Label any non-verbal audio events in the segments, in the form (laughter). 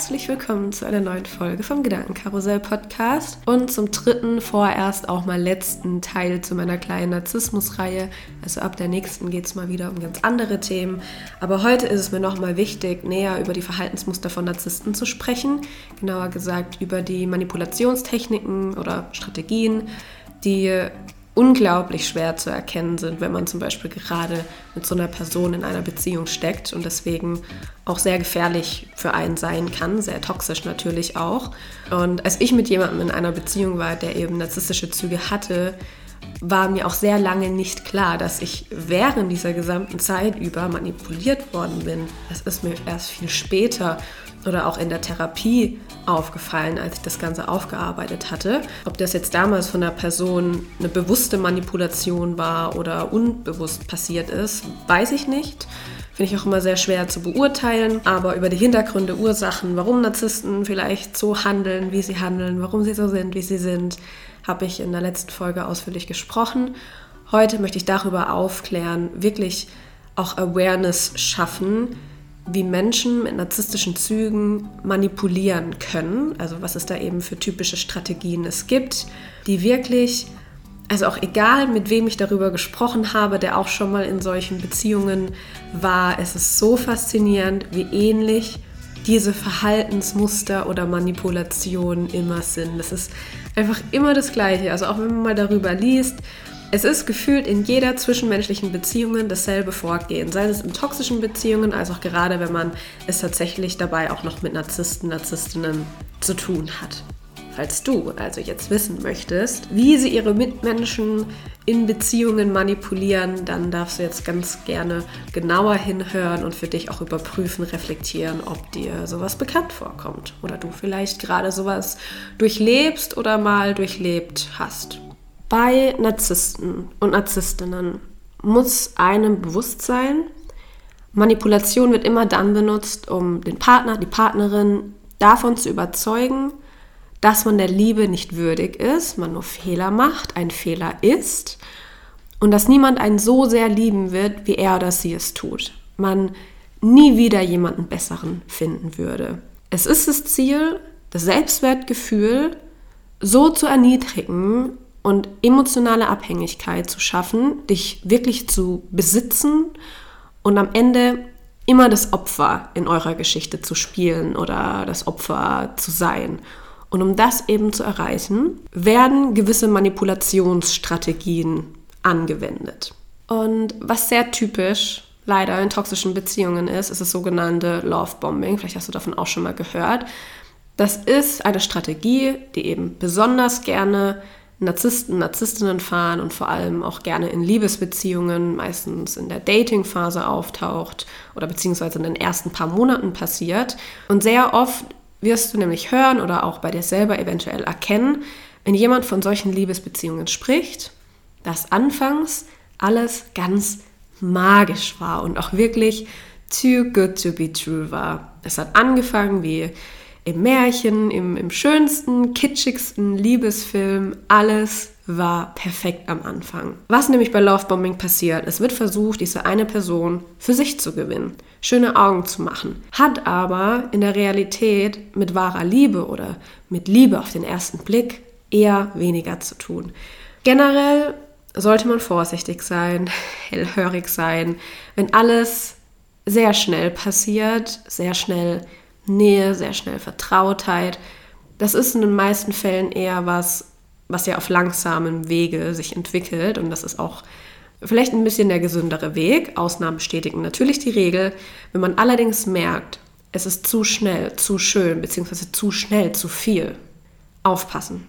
herzlich willkommen zu einer neuen Folge vom Gedankenkarussell Podcast und zum dritten, vorerst auch mal letzten Teil zu meiner kleinen Narzissmus-Reihe. Also ab der nächsten geht es mal wieder um ganz andere Themen. Aber heute ist es mir nochmal wichtig, näher über die Verhaltensmuster von Narzissten zu sprechen. Genauer gesagt über die Manipulationstechniken oder Strategien, die unglaublich schwer zu erkennen sind, wenn man zum Beispiel gerade mit so einer Person in einer Beziehung steckt und deswegen auch sehr gefährlich für einen sein kann, sehr toxisch natürlich auch. Und als ich mit jemandem in einer Beziehung war, der eben narzisstische Züge hatte, war mir auch sehr lange nicht klar, dass ich während dieser gesamten Zeit über manipuliert worden bin. Das ist mir erst viel später oder auch in der Therapie aufgefallen, als ich das Ganze aufgearbeitet hatte. Ob das jetzt damals von der Person eine bewusste Manipulation war oder unbewusst passiert ist, weiß ich nicht. Finde ich auch immer sehr schwer zu beurteilen. Aber über die Hintergründe, Ursachen, warum Narzissten vielleicht so handeln, wie sie handeln, warum sie so sind, wie sie sind, habe ich in der letzten Folge ausführlich gesprochen. Heute möchte ich darüber aufklären, wirklich auch Awareness schaffen, wie Menschen mit narzisstischen Zügen manipulieren können. Also was es da eben für typische Strategien es gibt, die wirklich, also auch egal mit wem ich darüber gesprochen habe, der auch schon mal in solchen Beziehungen war, es ist so faszinierend, wie ähnlich diese Verhaltensmuster oder Manipulationen immer sind. Das ist einfach immer das Gleiche. Also auch wenn man mal darüber liest, es ist gefühlt in jeder zwischenmenschlichen Beziehung dasselbe Vorgehen, sei es in toxischen Beziehungen, als auch gerade wenn man es tatsächlich dabei auch noch mit Narzissten, Narzisstinnen zu tun hat. Falls du also jetzt wissen möchtest, wie sie ihre Mitmenschen in Beziehungen manipulieren, dann darfst du jetzt ganz gerne genauer hinhören und für dich auch überprüfen, reflektieren, ob dir sowas bekannt vorkommt oder du vielleicht gerade sowas durchlebst oder mal durchlebt hast. Bei Narzissten und Narzisstinnen muss einem bewusst sein, Manipulation wird immer dann benutzt, um den Partner, die Partnerin davon zu überzeugen, dass man der Liebe nicht würdig ist, man nur Fehler macht, ein Fehler ist und dass niemand einen so sehr lieben wird, wie er oder sie es tut. Man nie wieder jemanden besseren finden würde. Es ist das Ziel, das Selbstwertgefühl so zu erniedrigen, und emotionale Abhängigkeit zu schaffen, dich wirklich zu besitzen und am Ende immer das Opfer in eurer Geschichte zu spielen oder das Opfer zu sein. Und um das eben zu erreichen, werden gewisse Manipulationsstrategien angewendet. Und was sehr typisch leider in toxischen Beziehungen ist, ist das sogenannte Love Bombing. Vielleicht hast du davon auch schon mal gehört. Das ist eine Strategie, die eben besonders gerne Narzissten, Narzisstinnen fahren und vor allem auch gerne in Liebesbeziehungen, meistens in der Datingphase auftaucht oder beziehungsweise in den ersten paar Monaten passiert. Und sehr oft wirst du nämlich hören oder auch bei dir selber eventuell erkennen, wenn jemand von solchen Liebesbeziehungen spricht, dass anfangs alles ganz magisch war und auch wirklich too good to be true war. Es hat angefangen wie im Märchen, im, im schönsten, kitschigsten Liebesfilm. Alles war perfekt am Anfang. Was nämlich bei Lovebombing passiert, es wird versucht, diese eine Person für sich zu gewinnen, schöne Augen zu machen, hat aber in der Realität mit wahrer Liebe oder mit Liebe auf den ersten Blick eher weniger zu tun. Generell sollte man vorsichtig sein, (laughs) hellhörig sein, wenn alles sehr schnell passiert, sehr schnell Nähe, sehr schnell Vertrautheit. Das ist in den meisten Fällen eher was, was ja auf langsamem Wege sich entwickelt und das ist auch vielleicht ein bisschen der gesündere Weg. Ausnahmen bestätigen natürlich die Regel. Wenn man allerdings merkt, es ist zu schnell, zu schön, beziehungsweise zu schnell, zu viel, aufpassen.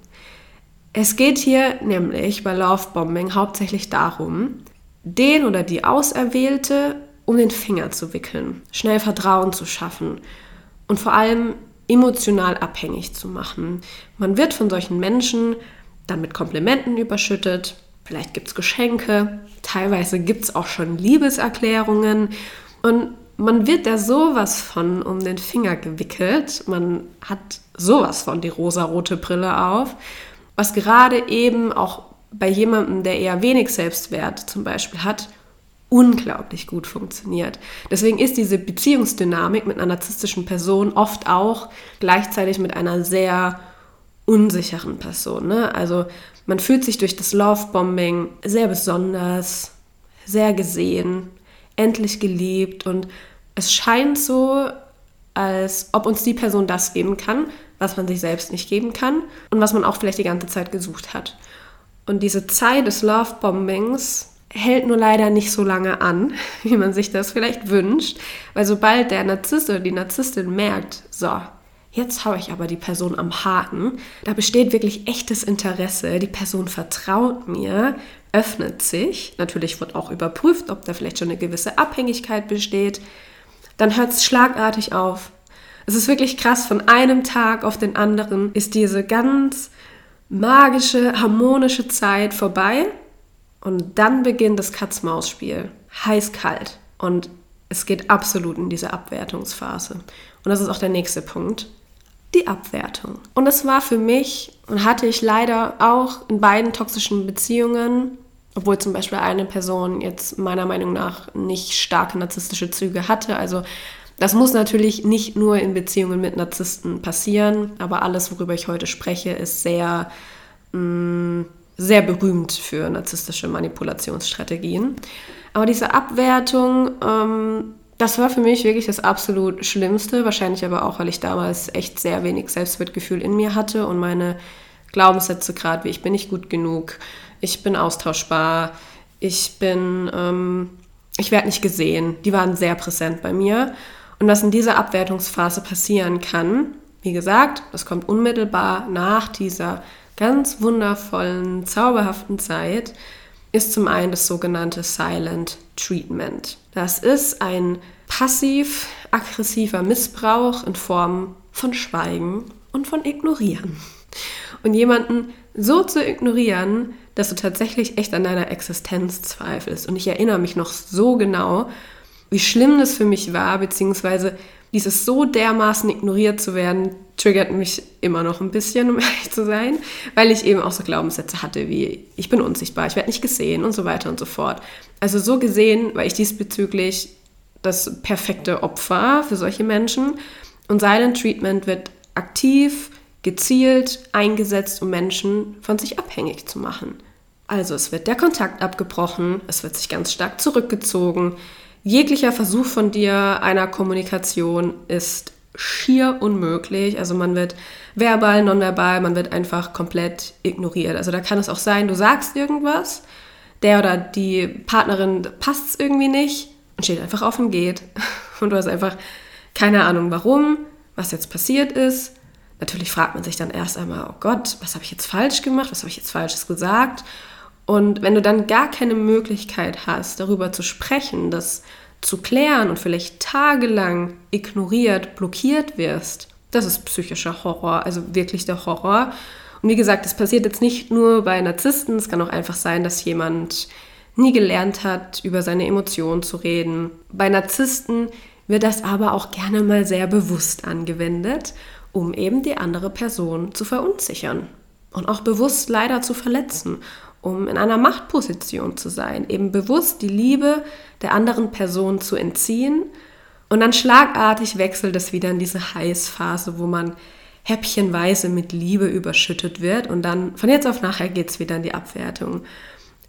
Es geht hier nämlich bei Lovebombing hauptsächlich darum, den oder die Auserwählte um den Finger zu wickeln, schnell Vertrauen zu schaffen und vor allem emotional abhängig zu machen. Man wird von solchen Menschen dann mit Komplimenten überschüttet, vielleicht gibt es Geschenke, teilweise gibt es auch schon Liebeserklärungen. Und man wird da sowas von um den Finger gewickelt, man hat sowas von die rosarote Brille auf, was gerade eben auch bei jemandem, der eher wenig Selbstwert zum Beispiel hat, unglaublich gut funktioniert. Deswegen ist diese Beziehungsdynamik mit einer narzisstischen Person oft auch gleichzeitig mit einer sehr unsicheren Person. Ne? Also man fühlt sich durch das Lovebombing sehr besonders, sehr gesehen, endlich geliebt und es scheint so, als ob uns die Person das geben kann, was man sich selbst nicht geben kann und was man auch vielleicht die ganze Zeit gesucht hat. Und diese Zeit des Lovebombings hält nur leider nicht so lange an, (laughs) wie man sich das vielleicht wünscht, weil sobald der Narzisst oder die Narzisstin merkt, so, jetzt habe ich aber die Person am Haken, da besteht wirklich echtes Interesse, die Person vertraut mir, öffnet sich, natürlich wird auch überprüft, ob da vielleicht schon eine gewisse Abhängigkeit besteht, dann hört es schlagartig auf. Es ist wirklich krass, von einem Tag auf den anderen ist diese ganz magische, harmonische Zeit vorbei und dann beginnt das Katz-Maus-Spiel. Heiß-kalt. Und es geht absolut in diese Abwertungsphase. Und das ist auch der nächste Punkt. Die Abwertung. Und es war für mich und hatte ich leider auch in beiden toxischen Beziehungen, obwohl zum Beispiel eine Person jetzt meiner Meinung nach nicht starke narzisstische Züge hatte. Also das muss natürlich nicht nur in Beziehungen mit Narzissten passieren, aber alles, worüber ich heute spreche, ist sehr mh, mm, sehr berühmt für narzisstische Manipulationsstrategien. Aber diese Abwertung, ähm, das war für mich wirklich das absolut Schlimmste. Wahrscheinlich aber auch, weil ich damals echt sehr wenig Selbstwertgefühl in mir hatte und meine Glaubenssätze gerade wie ich bin nicht gut genug, ich bin austauschbar, ich bin, ähm, ich werde nicht gesehen. Die waren sehr präsent bei mir. Und was in dieser Abwertungsphase passieren kann, wie gesagt, das kommt unmittelbar nach dieser ganz wundervollen, zauberhaften Zeit ist zum einen das sogenannte Silent Treatment. Das ist ein passiv-aggressiver Missbrauch in Form von Schweigen und von Ignorieren. Und jemanden so zu ignorieren, dass du tatsächlich echt an deiner Existenz zweifelst. Und ich erinnere mich noch so genau, wie schlimm das für mich war, beziehungsweise dieses so dermaßen ignoriert zu werden, triggert mich immer noch ein bisschen, um (laughs) ehrlich zu sein, weil ich eben auch so Glaubenssätze hatte wie, ich bin unsichtbar, ich werde nicht gesehen und so weiter und so fort. Also so gesehen war ich diesbezüglich das perfekte Opfer für solche Menschen. Und Silent Treatment wird aktiv, gezielt eingesetzt, um Menschen von sich abhängig zu machen. Also es wird der Kontakt abgebrochen, es wird sich ganz stark zurückgezogen, Jeglicher Versuch von dir einer Kommunikation ist schier unmöglich. Also man wird verbal, nonverbal, man wird einfach komplett ignoriert. Also da kann es auch sein, du sagst irgendwas, der oder die Partnerin passt es irgendwie nicht und steht einfach auf und geht. (laughs) Und du hast einfach keine Ahnung warum, was jetzt passiert ist. Natürlich fragt man sich dann erst einmal, oh Gott, was habe ich jetzt falsch gemacht, was habe ich jetzt falsches gesagt? Und wenn du dann gar keine Möglichkeit hast, darüber zu sprechen, das zu klären und vielleicht tagelang ignoriert, blockiert wirst, das ist psychischer Horror, also wirklich der Horror. Und wie gesagt, das passiert jetzt nicht nur bei Narzissten, es kann auch einfach sein, dass jemand nie gelernt hat, über seine Emotionen zu reden. Bei Narzissten wird das aber auch gerne mal sehr bewusst angewendet, um eben die andere Person zu verunsichern und auch bewusst leider zu verletzen um in einer Machtposition zu sein, eben bewusst die Liebe der anderen Person zu entziehen. Und dann schlagartig wechselt es wieder in diese Heißphase, wo man häppchenweise mit Liebe überschüttet wird und dann von jetzt auf nachher geht es wieder in die Abwertung.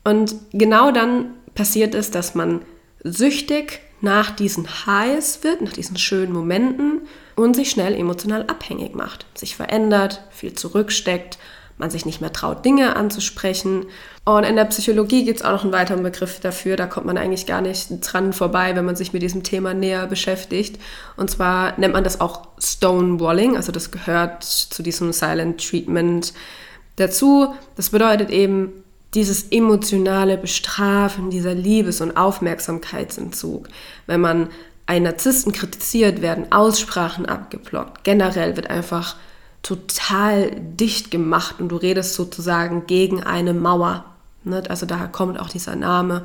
Und genau dann passiert es, dass man süchtig nach diesen Highs wird, nach diesen schönen Momenten und sich schnell emotional abhängig macht, sich verändert, viel zurücksteckt man sich nicht mehr traut, Dinge anzusprechen. Und in der Psychologie gibt es auch noch einen weiteren Begriff dafür, da kommt man eigentlich gar nicht dran vorbei, wenn man sich mit diesem Thema näher beschäftigt. Und zwar nennt man das auch Stonewalling, also das gehört zu diesem Silent Treatment dazu. Das bedeutet eben dieses emotionale Bestrafen, dieser Liebes- und Aufmerksamkeitsentzug. Wenn man einen Narzissten kritisiert, werden Aussprachen abgeblockt. Generell wird einfach total dicht gemacht und du redest sozusagen gegen eine Mauer. Ne? Also daher kommt auch dieser Name.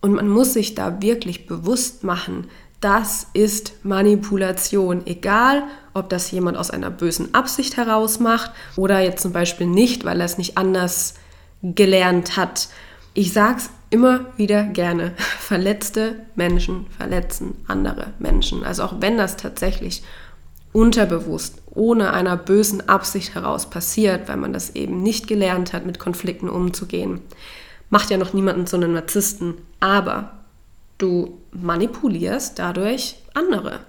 Und man muss sich da wirklich bewusst machen, das ist Manipulation. Egal, ob das jemand aus einer bösen Absicht heraus macht oder jetzt zum Beispiel nicht, weil er es nicht anders gelernt hat. Ich sag's immer wieder gerne. (laughs) Verletzte Menschen verletzen andere Menschen. Also auch wenn das tatsächlich unterbewusst, ohne einer bösen Absicht heraus passiert, weil man das eben nicht gelernt hat, mit Konflikten umzugehen, macht ja noch niemanden zu einem Narzissten. Aber du manipulierst dadurch andere.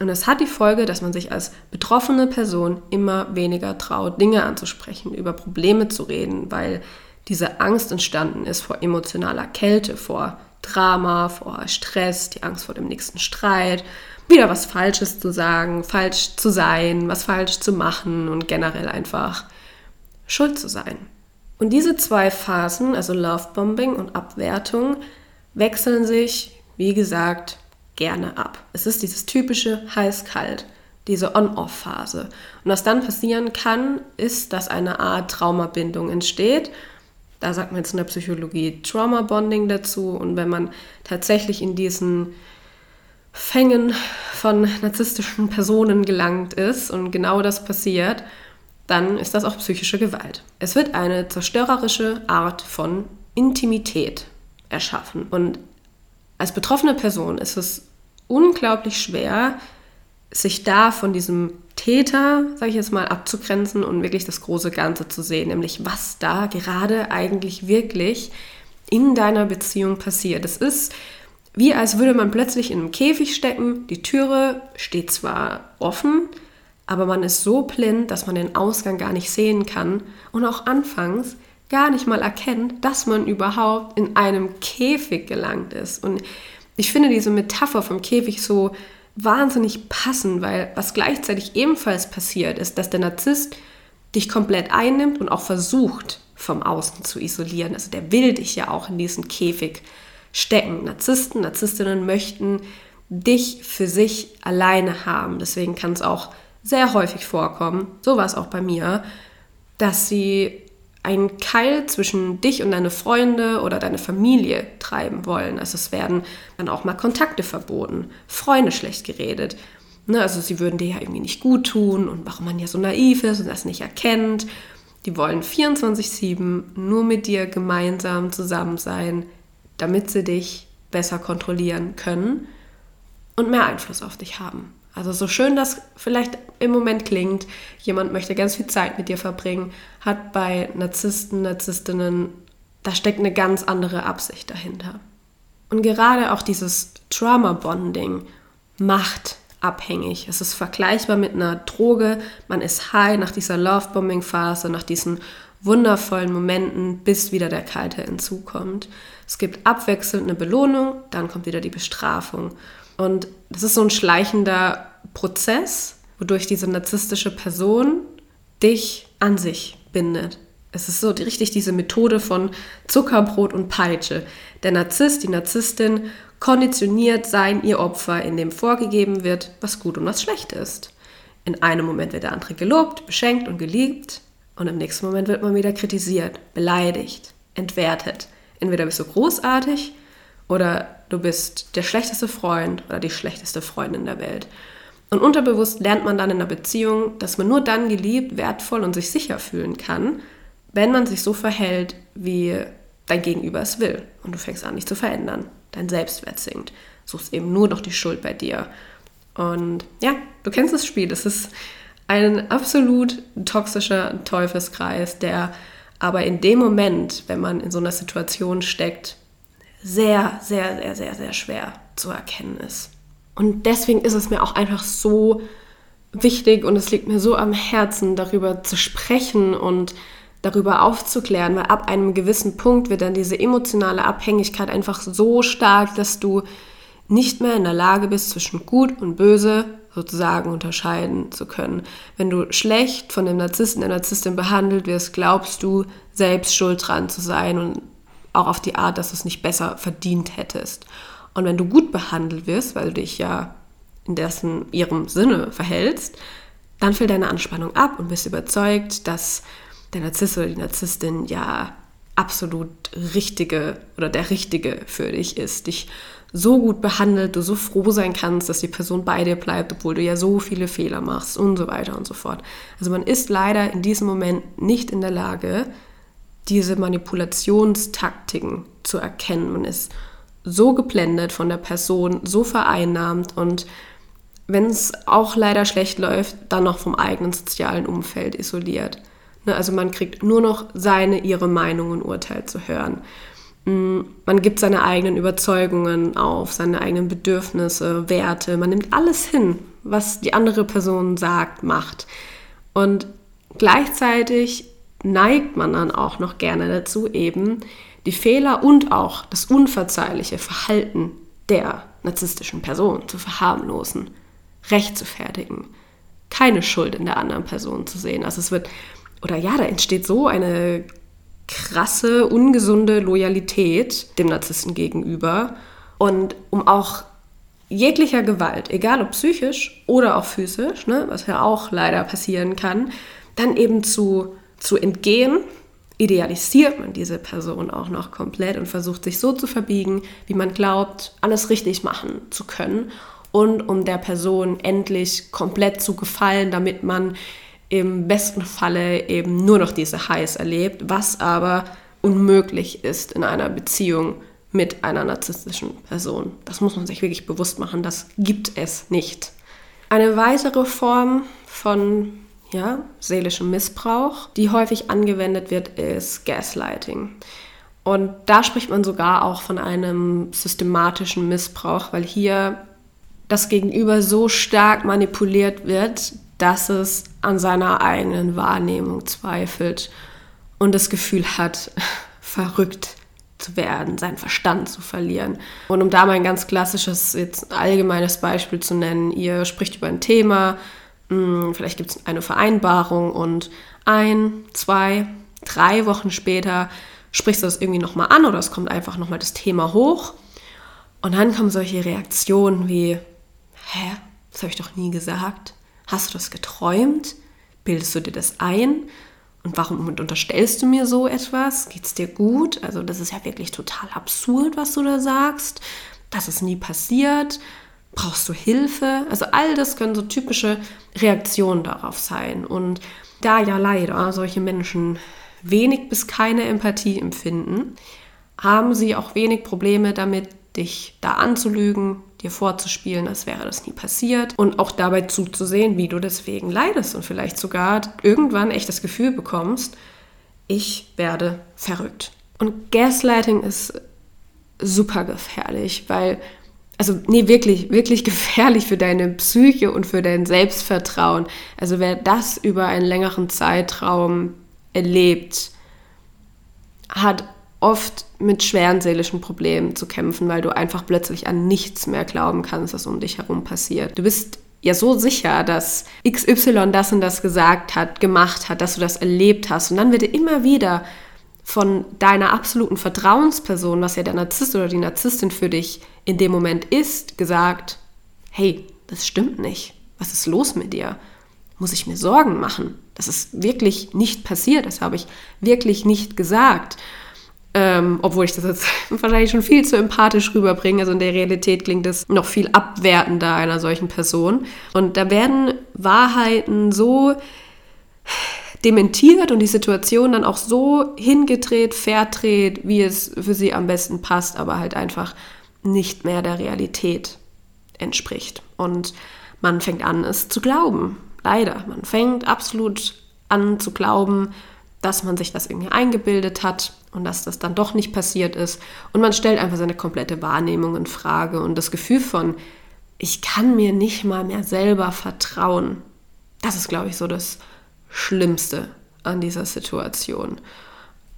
Und das hat die Folge, dass man sich als betroffene Person immer weniger traut, Dinge anzusprechen, über Probleme zu reden, weil diese Angst entstanden ist vor emotionaler Kälte, vor Drama, vor Stress, die Angst vor dem nächsten Streit, wieder was Falsches zu sagen, falsch zu sein, was falsch zu machen und generell einfach schuld zu sein. Und diese zwei Phasen, also Lovebombing und Abwertung, wechseln sich, wie gesagt, gerne ab. Es ist dieses typische heiß-kalt, diese On-Off-Phase. Und was dann passieren kann, ist, dass eine Art Traumabindung entsteht da sagt man jetzt in der Psychologie Trauma Bonding dazu. Und wenn man tatsächlich in diesen Fängen von narzisstischen Personen gelangt ist und genau das passiert, dann ist das auch psychische Gewalt. Es wird eine zerstörerische Art von Intimität erschaffen. Und als betroffene Person ist es unglaublich schwer, sich da von diesem Täter, sage ich jetzt mal, abzugrenzen und wirklich das große Ganze zu sehen, nämlich was da gerade eigentlich wirklich in deiner Beziehung passiert. Es ist wie als würde man plötzlich in einem Käfig stecken, die Türe steht zwar offen, aber man ist so blind, dass man den Ausgang gar nicht sehen kann und auch anfangs gar nicht mal erkennt, dass man überhaupt in einem Käfig gelangt ist. Und ich finde diese Metapher vom Käfig so wahnsinnig passen, weil was gleichzeitig ebenfalls passiert ist, dass der Narzisst dich komplett einnimmt und auch versucht, vom Außen zu isolieren. Also der will dich ja auch in diesen Käfig stecken. Narzissten, Narzisstinnen möchten dich für sich alleine haben. Deswegen kann es auch sehr häufig vorkommen, so war es auch bei mir, dass sie einen Keil zwischen dich und deine Freunde oder deine Familie treiben wollen. Also es werden dann auch mal Kontakte verboten, Freunde schlecht geredet. Ne, also sie würden dir ja irgendwie nicht gut tun und warum man ja so naiv ist und das nicht erkennt. Die wollen 24-7 nur mit dir gemeinsam zusammen sein, damit sie dich besser kontrollieren können und mehr Einfluss auf dich haben. Also so schön das vielleicht im Moment klingt, jemand möchte ganz viel Zeit mit dir verbringen, hat bei Narzissten, Narzisstinnen, da steckt eine ganz andere Absicht dahinter. Und gerade auch dieses Trauma-Bonding macht abhängig. Es ist vergleichbar mit einer Droge. Man ist high nach dieser Love-Bombing-Phase, nach diesen wundervollen Momenten, bis wieder der kalte Entzug kommt. Es gibt abwechselnd eine Belohnung, dann kommt wieder die Bestrafung. Und das ist so ein schleichender Prozess, wodurch diese narzisstische Person dich an sich bindet. Es ist so richtig diese Methode von Zuckerbrot und Peitsche. Der Narzisst, die Narzisstin konditioniert sein ihr Opfer, in dem vorgegeben wird, was gut und was schlecht ist. In einem Moment wird der andere gelobt, beschenkt und geliebt und im nächsten Moment wird man wieder kritisiert, beleidigt, entwertet. Entweder bist du großartig oder du bist der schlechteste Freund oder die schlechteste Freundin der Welt. Und unterbewusst lernt man dann in einer Beziehung, dass man nur dann geliebt, wertvoll und sich sicher fühlen kann, wenn man sich so verhält, wie dein Gegenüber es will. Und du fängst an, dich zu verändern. Dein Selbstwert sinkt. Suchst eben nur noch die Schuld bei dir. Und ja, du kennst das Spiel. Es ist ein absolut toxischer Teufelskreis, der aber in dem Moment, wenn man in so einer Situation steckt, sehr, sehr, sehr, sehr, sehr schwer zu erkennen ist. Und deswegen ist es mir auch einfach so wichtig und es liegt mir so am Herzen, darüber zu sprechen und darüber aufzuklären, weil ab einem gewissen Punkt wird dann diese emotionale Abhängigkeit einfach so stark, dass du nicht mehr in der Lage bist, zwischen gut und böse sozusagen unterscheiden zu können. Wenn du schlecht von dem Narzissten, der Narzisstin behandelt wirst, glaubst du selbst schuld dran zu sein und auch auf die Art, dass du es nicht besser verdient hättest. Und wenn du gut behandelt wirst, weil du dich ja in dessen ihrem Sinne verhältst, dann fällt deine Anspannung ab und bist überzeugt, dass der Narzisst oder die Narzisstin ja absolut richtige oder der richtige für dich ist, dich so gut behandelt, du so froh sein kannst, dass die Person bei dir bleibt, obwohl du ja so viele Fehler machst und so weiter und so fort. Also man ist leider in diesem Moment nicht in der Lage, diese Manipulationstaktiken zu erkennen. Man ist so geblendet von der Person, so vereinnahmt und wenn es auch leider schlecht läuft, dann noch vom eigenen sozialen Umfeld isoliert. Ne, also man kriegt nur noch seine, ihre Meinung und Urteil zu hören. Mm, man gibt seine eigenen Überzeugungen auf, seine eigenen Bedürfnisse, Werte. Man nimmt alles hin, was die andere Person sagt, macht. Und gleichzeitig neigt man dann auch noch gerne dazu, eben die Fehler und auch das unverzeihliche Verhalten der narzisstischen Person zu verharmlosen, recht zu fertigen, keine Schuld in der anderen Person zu sehen. Also es wird, oder ja, da entsteht so eine krasse, ungesunde Loyalität dem Narzissten gegenüber. Und um auch jeglicher Gewalt, egal ob psychisch oder auch physisch, ne, was ja auch leider passieren kann, dann eben zu, zu entgehen, idealisiert man diese Person auch noch komplett und versucht sich so zu verbiegen, wie man glaubt, alles richtig machen zu können und um der Person endlich komplett zu gefallen, damit man im besten Falle eben nur noch diese Highs erlebt, was aber unmöglich ist in einer Beziehung mit einer narzisstischen Person. Das muss man sich wirklich bewusst machen, das gibt es nicht. Eine weitere Form von ja, seelischem Missbrauch, die häufig angewendet wird, ist Gaslighting. Und da spricht man sogar auch von einem systematischen Missbrauch, weil hier das Gegenüber so stark manipuliert wird, dass es an seiner eigenen Wahrnehmung zweifelt und das Gefühl hat, (laughs) verrückt zu werden, seinen Verstand zu verlieren. Und um da mal ein ganz klassisches, jetzt allgemeines Beispiel zu nennen, ihr spricht über ein Thema, hm, vielleicht gibt es eine Vereinbarung und ein, zwei, drei Wochen später sprichst du das irgendwie nochmal an oder es kommt einfach nochmal das Thema hoch und dann kommen solche Reaktionen wie, hä, das habe ich doch nie gesagt. Hast du das geträumt? Bildest du dir das ein? Und warum unterstellst du mir so etwas? Geht es dir gut? Also das ist ja wirklich total absurd, was du da sagst. Das ist nie passiert. Brauchst du Hilfe? Also all das können so typische Reaktionen darauf sein. Und da ja leider solche Menschen wenig bis keine Empathie empfinden, haben sie auch wenig Probleme damit, dich da anzulügen, dir vorzuspielen, als wäre das nie passiert und auch dabei zuzusehen, wie du deswegen leidest und vielleicht sogar irgendwann echt das Gefühl bekommst, ich werde verrückt. Und Gaslighting ist super gefährlich, weil, also nee, wirklich, wirklich (laughs) gefährlich für deine Psyche und für dein Selbstvertrauen. Also wer das über einen längeren Zeitraum erlebt, hat oft mit schweren seelischen Problemen zu kämpfen, weil du einfach plötzlich an nichts mehr glauben kannst, was um dich herum passiert. Du bist ja so sicher, dass XY das und das gesagt hat, gemacht hat, dass du das erlebt hast. Und dann wird dir immer wieder von deiner absoluten Vertrauensperson, was ja der Narzisst oder die Narzisstin für dich in dem Moment ist, gesagt, hey, das stimmt nicht. Was ist los mit dir? Muss ich mir Sorgen machen? Das ist wirklich nicht passiert. Das habe ich wirklich nicht gesagt. Ähm, obwohl ich das jetzt (laughs) wahrscheinlich schon viel zu empathisch rüberbringe. Also in der Realität klingt es noch viel abwertender einer solchen Person. Und da werden Wahrheiten so dementiert und die Situation dann auch so hingedreht, verdreht, wie es für sie am besten passt, aber halt einfach nicht mehr der Realität entspricht. Und man fängt an, es zu glauben. Leider. Man fängt absolut an zu glauben, dass man sich das irgendwie eingebildet hat und dass das dann doch nicht passiert ist. Und man stellt einfach seine komplette Wahrnehmung in Frage und das Gefühl von, ich kann mir nicht mal mehr selber vertrauen. Das ist, glaube ich, so das Schlimmste an dieser Situation.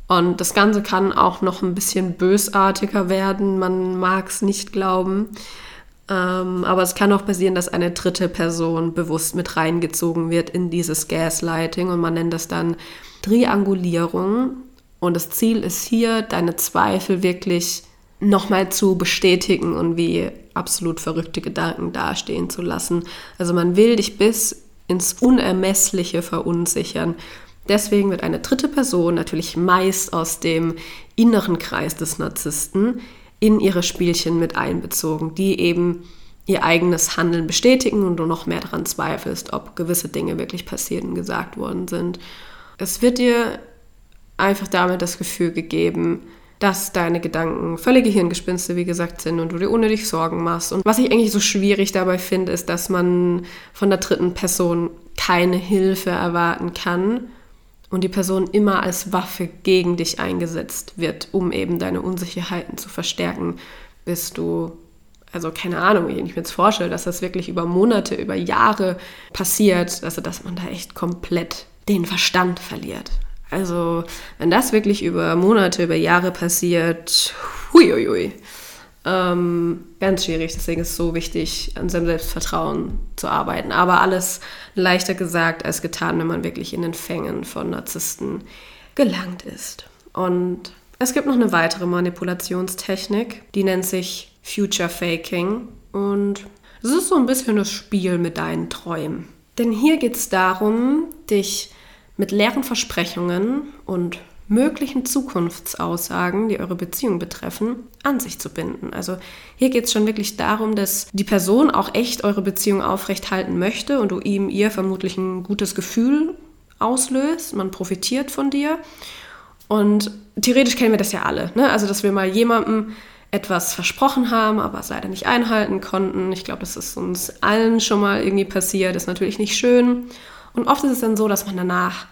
Und das Ganze kann auch noch ein bisschen bösartiger werden. Man mag es nicht glauben. Ähm, aber es kann auch passieren, dass eine dritte Person bewusst mit reingezogen wird in dieses Gaslighting und man nennt das dann Triangulierung. Und das Ziel ist hier, deine Zweifel wirklich nochmal zu bestätigen und wie absolut verrückte Gedanken dastehen zu lassen. Also man will dich bis ins Unermessliche verunsichern. Deswegen wird eine dritte Person, natürlich meist aus dem inneren Kreis des Narzissten, in ihre Spielchen mit einbezogen, die eben ihr eigenes Handeln bestätigen und du noch mehr daran zweifelst, ob gewisse Dinge wirklich passiert und gesagt worden sind. Es wird dir einfach damit das Gefühl gegeben, dass deine Gedanken völlige Hirngespinste, wie gesagt, sind und du dir ohne dich Sorgen machst. Und was ich eigentlich so schwierig dabei finde, ist, dass man von der dritten Person keine Hilfe erwarten kann und die Person immer als Waffe gegen dich eingesetzt wird, um eben deine Unsicherheiten zu verstärken, bis du, also keine Ahnung, wenn ich mir jetzt vorstelle, dass das wirklich über Monate, über Jahre passiert, also dass man da echt komplett den Verstand verliert. Also, wenn das wirklich über Monate, über Jahre passiert, huiuiui. Ähm, ganz schwierig, deswegen ist es so wichtig, an seinem Selbstvertrauen zu arbeiten. Aber alles leichter gesagt als getan, wenn man wirklich in den Fängen von Narzissten gelangt ist. Und es gibt noch eine weitere Manipulationstechnik, die nennt sich Future Faking. Und es ist so ein bisschen das Spiel mit deinen Träumen. Denn hier geht es darum, dich mit leeren Versprechungen und möglichen Zukunftsaussagen, die eure Beziehung betreffen, an sich zu binden. Also hier geht es schon wirklich darum, dass die Person auch echt eure Beziehung aufrechthalten möchte und du ihm ihr vermutlich ein gutes Gefühl auslöst. Man profitiert von dir. Und theoretisch kennen wir das ja alle. Ne? Also, dass wir mal jemandem etwas versprochen haben, aber es leider nicht einhalten konnten. Ich glaube, das ist uns allen schon mal irgendwie passiert. Ist natürlich nicht schön. Und oft ist es dann so, dass man danach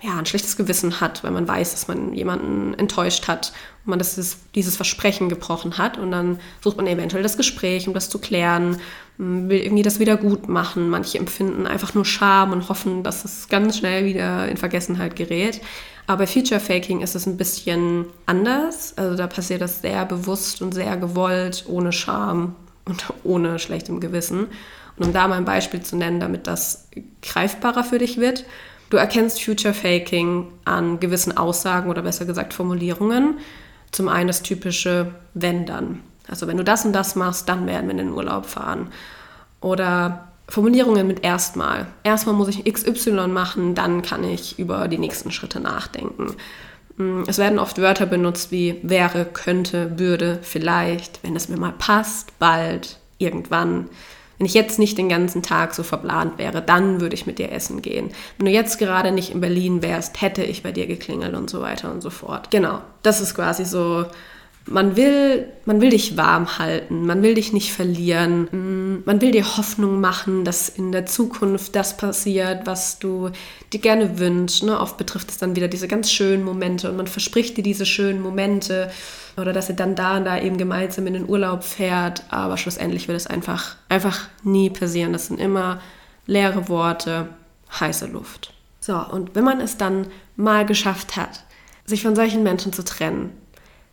ja, ein schlechtes Gewissen hat, weil man weiß, dass man jemanden enttäuscht hat und man das, dieses Versprechen gebrochen hat. Und dann sucht man eventuell das Gespräch, um das zu klären, will irgendwie das wieder gut machen. Manche empfinden einfach nur Scham und hoffen, dass es ganz schnell wieder in Vergessenheit gerät. Aber bei Future Faking ist es ein bisschen anders. Also da passiert das sehr bewusst und sehr gewollt, ohne Scham und (laughs) ohne schlechtem Gewissen. Und um da mal ein Beispiel zu nennen, damit das greifbarer für dich wird. Du erkennst Future Faking an gewissen Aussagen oder besser gesagt Formulierungen. Zum einen das typische wenn dann. Also wenn du das und das machst, dann werden wir in den Urlaub fahren. Oder Formulierungen mit erstmal. Erstmal muss ich XY machen, dann kann ich über die nächsten Schritte nachdenken. Mm, es werden oft Wörter benutzt wie wäre, könnte, würde, vielleicht, wenn es mir mal passt, bald, irgendwann. Wenn ich jetzt nicht den ganzen Tag so verplant wäre, dann würde ich mit dir essen gehen. Wenn du jetzt gerade nicht in Berlin wärst, hätte ich bei dir geklingelt und so weiter und so fort. Genau, das ist quasi so man will, man will dich warm halten, man will dich nicht verlieren, mm, man will dir Hoffnung machen, dass in der Zukunft das passiert, was du dir gerne wünschst. Ne? Oft betrifft es dann wieder diese ganz schönen Momente und man verspricht dir diese schönen Momente oder dass ihr dann da und da eben gemeinsam in den Urlaub fährt, aber schlussendlich wird es einfach, einfach nie passieren. Das sind immer leere Worte, heiße Luft. So, und wenn man es dann mal geschafft hat, sich von solchen Menschen zu trennen,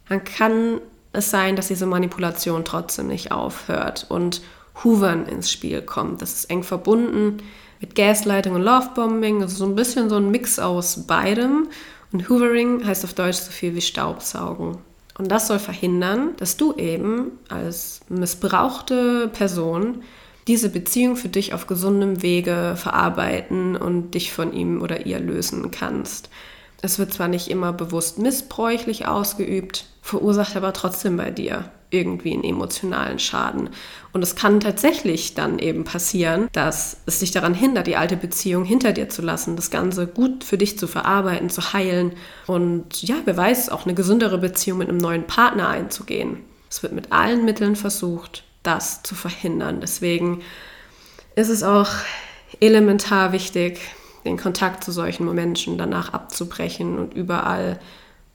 dann kann es sein, dass diese Manipulation trotzdem nicht aufhört und Hoovern ins Spiel kommt. Das ist eng verbunden mit Gaslighting und Lovebombing, also so ein bisschen so ein Mix aus beidem. Und Hoovering heißt auf Deutsch so viel wie Staubsaugen. Und das soll verhindern, dass du eben als missbrauchte Person diese Beziehung für dich auf gesundem Wege verarbeiten und dich von ihm oder ihr lösen kannst. Es wird zwar nicht immer bewusst missbräuchlich ausgeübt, verursacht aber trotzdem bei dir irgendwie einen emotionalen Schaden. Und es kann tatsächlich dann eben passieren, dass es dich daran hindert, die alte Beziehung hinter dir zu lassen, das Ganze gut für dich zu verarbeiten, zu heilen und ja, wer weiß, auch eine gesündere Beziehung mit einem neuen Partner einzugehen. Es wird mit allen Mitteln versucht, das zu verhindern. Deswegen ist es auch elementar wichtig, den Kontakt zu solchen Menschen danach abzubrechen und überall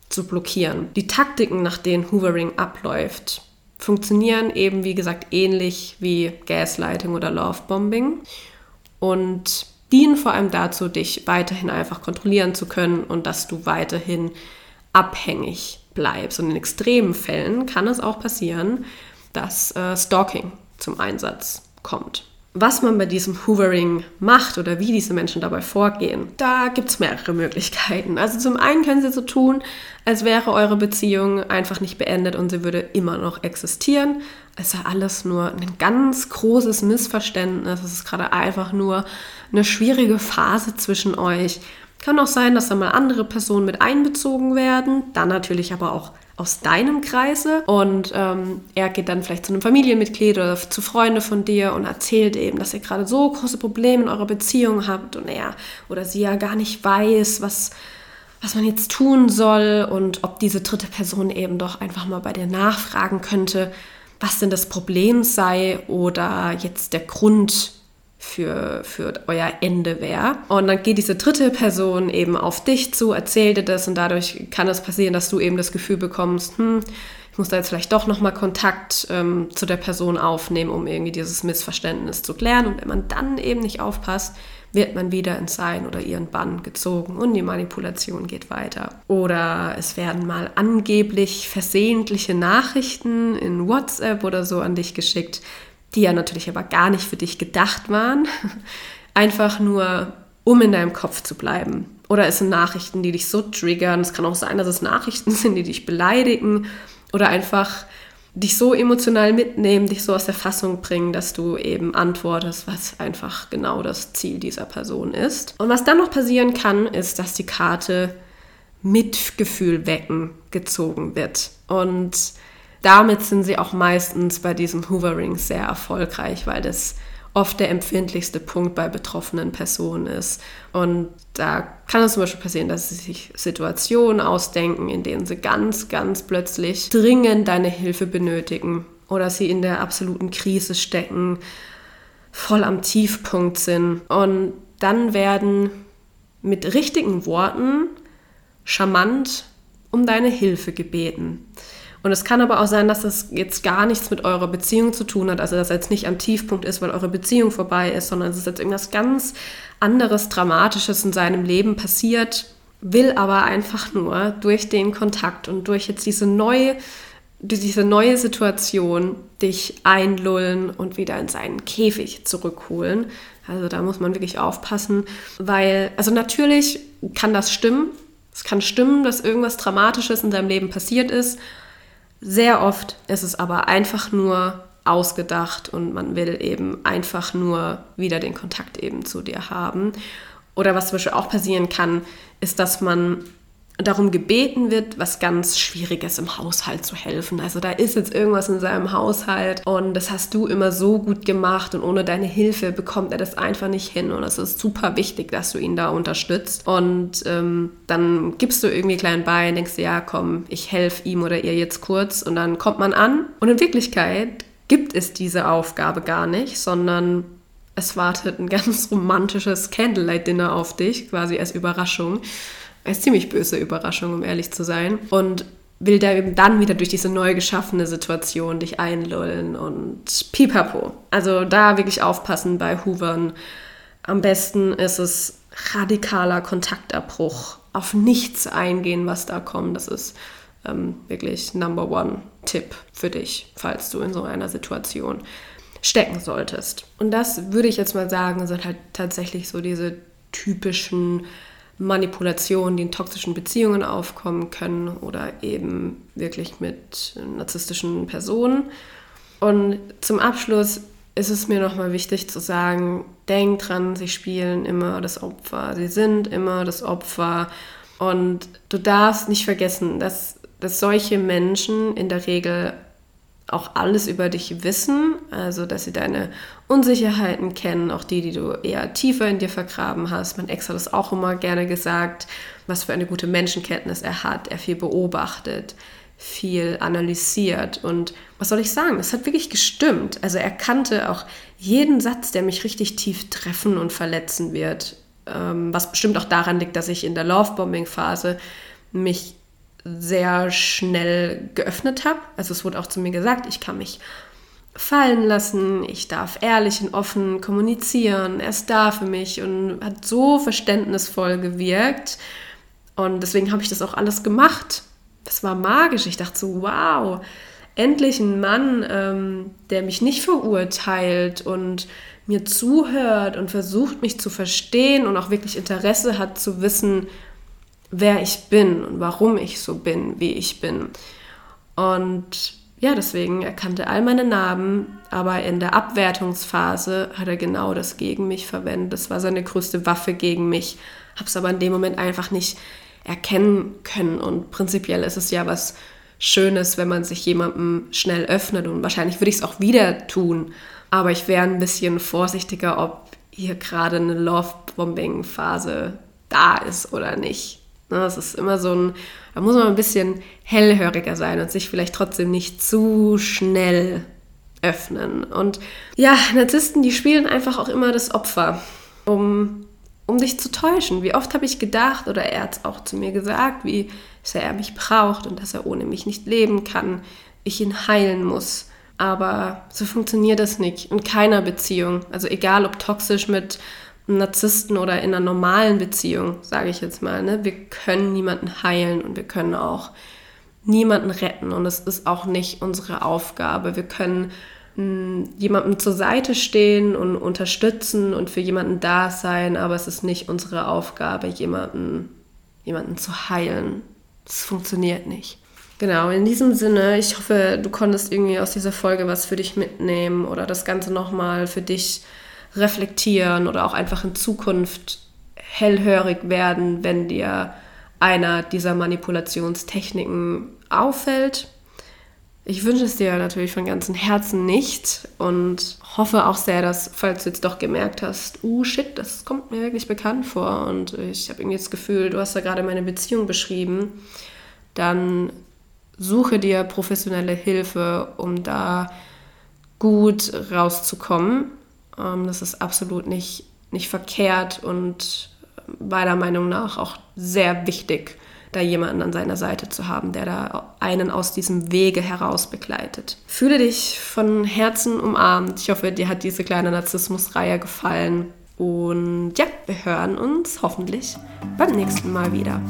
zu blockieren. Die Taktiken, nach denen Hoovering abläuft, funktionieren eben, wie gesagt, ähnlich wie Gaslighting oder Lovebombing und dienen vor allem dazu, dich weiterhin einfach kontrollieren zu können und dass du weiterhin abhängig bleibst. Und in extremen Fällen kann es auch passieren, dass äh, Stalking zum Einsatz kommt was man bei diesem Hoovering macht oder wie diese Menschen dabei vorgehen, da gibt es mehrere Möglichkeiten. Also zum einen können sie so tun, als wäre eure Beziehung einfach nicht beendet und sie würde immer noch existieren. Es sei alles nur ein ganz großes Missverständnis. Es ist gerade einfach nur eine schwierige Phase zwischen euch. Kann auch sein, dass da mal andere Personen mit einbezogen werden, dann natürlich aber auch aus deinem Kreise und ähm, er geht dann vielleicht zu einem Familienmitglied oder zu Freunden von dir und erzählt eben, dass ihr gerade so große Probleme in eurer Beziehung habt und er oder sie ja gar nicht weiß, was, was man jetzt tun soll und ob diese dritte Person eben doch einfach mal bei dir nachfragen könnte, was denn das Problem sei oder jetzt der Grund für, für euer Ende wäre. Und dann geht diese dritte Person eben auf dich zu, erzählt dir das und dadurch kann es passieren, dass du eben das Gefühl bekommst, hm, ich muss da jetzt vielleicht doch nochmal Kontakt ähm, zu der Person aufnehmen, um irgendwie dieses Missverständnis zu klären. Und wenn man dann eben nicht aufpasst, wird man wieder in sein oder ihren Bann gezogen und die Manipulation geht weiter. Oder es werden mal angeblich versehentliche Nachrichten in WhatsApp oder so an dich geschickt, die ja natürlich aber gar nicht für dich gedacht waren. (laughs) Einfach nur, um in deinem Kopf zu bleiben. Oder es sind Nachrichten, die dich so triggern. Es kann auch sein, dass es Nachrichten (laughs) sind, die dich beleidigen oder einfach dich so emotional mitnehmen, dich so aus der Fassung bringen, dass du eben antwortest, was einfach genau das Ziel dieser Person ist. Und was dann noch passieren kann, ist, dass die Karte Mitgefühl wecken gezogen wird. Und damit sind sie auch meistens bei diesem Hoovering sehr erfolgreich, weil das oft der empfindlichste Punkt bei betroffenen Personen ist. Und da kann es zum Beispiel passieren, dass sie sich Situationen ausdenken, in denen sie ganz, ganz plötzlich dringend deine Hilfe benötigen oder sie in der absoluten Krise stecken, voll am Tiefpunkt sind. Und dann werden mit richtigen Worten charmant um deine Hilfe gebeten. Und es kann aber auch sein, dass das jetzt gar nichts mit eurer Beziehung zu tun hat, also dass jetzt nicht am Tiefpunkt ist, weil eure Beziehung vorbei ist, sondern es ist jetzt irgendwas ganz anderes, Dramatisches in seinem Leben passiert, will aber einfach nur durch den Kontakt und durch jetzt diese neue, diese neue Situation dich einlullen und wieder in seinen Käfig zurückholen. Also da muss man wirklich aufpassen, weil, also natürlich kann das stimmen. Es kann stimmen, dass irgendwas Dramatisches in deinem Leben passiert ist sehr oft ist es aber einfach nur ausgedacht und man will eben einfach nur wieder den Kontakt eben zu dir haben. Oder was zum Beispiel auch passieren kann, ist, dass man darum gebeten wird, was ganz Schwieriges im Haushalt zu helfen. Also da ist jetzt irgendwas in seinem Haushalt und das hast du immer so gut gemacht und ohne deine Hilfe bekommt er das einfach nicht hin und es ist super wichtig, dass du ihn da unterstützt. Und ähm, dann gibst du irgendwie klein bei und denkst dir, ja komm, ich helfe ihm oder ihr jetzt kurz und dann kommt man an und in Wirklichkeit gibt es diese Aufgabe gar nicht, sondern es wartet ein (laughs) ganz romantisches Candlelight-Dinner auf dich, quasi als Überraschung eine ziemlich böse Überraschung, um ehrlich zu sein. Und will da eben dann wieder durch diese neu geschaffene Situation dich einlullen und pipapo. Also da wirklich aufpassen bei Hoovern. Am besten ist es radikaler Kontaktabbruch. Auf nichts eingehen, was da kommt. Das ist ähm, wirklich Number One Tipp für dich, falls du in so einer Situation stecken solltest. Und das würde ich jetzt mal sagen, sind halt tatsächlich so diese typischen Manipulationen, die in toxischen Beziehungen aufkommen können oder eben wirklich mit narzisstischen Personen. Und zum Abschluss ist es mir nochmal wichtig zu sagen, denk dran, sie spielen immer das Opfer, sie sind immer das Opfer und du darfst nicht vergessen, dass, dass solche Menschen in der Regel auch alles über dich wissen, also dass sie deine Unsicherheiten kennen, auch die, die du eher tiefer in dir vergraben hast. Mein Ex hat das auch immer gerne gesagt, was für eine gute Menschenkenntnis er hat. Er viel beobachtet, viel analysiert und was soll ich sagen, es hat wirklich gestimmt. Also er kannte auch jeden Satz, der mich richtig tief treffen und verletzen wird, ähm, was bestimmt auch daran liegt, dass ich in der Lovebombing-Phase mich sehr schnell geöffnet habe. Also es wurde auch zu mir gesagt, ich kann mich fallen lassen, ich darf ehrlich und offen kommunizieren, er ist da für mich und hat so verständnisvoll gewirkt. Und deswegen habe ich das auch alles gemacht. Das war magisch. Ich dachte so, wow, endlich ein Mann, ähm, der mich nicht verurteilt und mir zuhört und versucht, mich zu verstehen und auch wirklich Interesse hat zu wissen, wer ich bin und warum ich so bin, wie ich bin. Und ja, deswegen erkannte all meine Narben, aber in der Abwertungsphase hat er genau das gegen mich verwendet. Das war seine größte Waffe gegen mich. Habe es aber in dem Moment einfach nicht erkennen können. Und prinzipiell ist es ja was Schönes, wenn man sich jemandem schnell öffnet. Und wahrscheinlich würde ich es auch wieder tun. Aber ich wäre ein bisschen vorsichtiger, ob hier gerade eine Love-Bombing-Phase da ist oder nicht Es ist immer so ein, da muss man ein bisschen hellhöriger sein und sich vielleicht trotzdem nicht zu schnell öffnen. Und ja, Narzissten, die spielen einfach auch immer das Opfer, um, um dich zu täuschen. Wie oft habe ich gedacht, oder er hat es auch zu mir gesagt, wie sehr er mich braucht und dass er ohne mich nicht leben kann, ich ihn heilen muss. Aber so funktioniert das nicht in keiner Beziehung. Also egal ob toxisch mit Narzissten oder in einer normalen Beziehung, sage ich jetzt mal. Ne? Wir können niemanden heilen und wir können auch niemanden retten und es ist auch nicht unsere Aufgabe. Wir können mh, hm, jemandem zur Seite stehen und unterstützen und für jemanden da sein, aber es ist nicht unsere Aufgabe, jemanden, jemanden zu heilen. Das funktioniert nicht. Genau, in diesem Sinne, ich hoffe, du konntest irgendwie aus dieser Folge was für dich mitnehmen oder das Ganze nochmal für dich reflektieren oder auch einfach in Zukunft hellhörig werden, wenn dir einer dieser Manipulationstechniken auffällt. Ich wünsche es dir natürlich von ganzem Herzen nicht und hoffe auch sehr, dass, falls du jetzt doch gemerkt hast, uh shit, das kommt mir wirklich bekannt vor und ich habe irgendwie das Gefühl, du hast da gerade meine Beziehung beschrieben, dann suche dir professionelle Hilfe, um da gut rauszukommen. Ähm, das ist absolut nicht, nicht verkehrt und meiner Meinung nach auch sehr wichtig, da jemanden an seiner Seite zu haben, der da einen aus diesem Wege heraus begleitet. Fühle dich von Herzen umarmt. Ich hoffe, dir hat diese kleine Narzissmus-Reihe gefallen. Und ja, wir hören uns hoffentlich beim nächsten Mal wieder.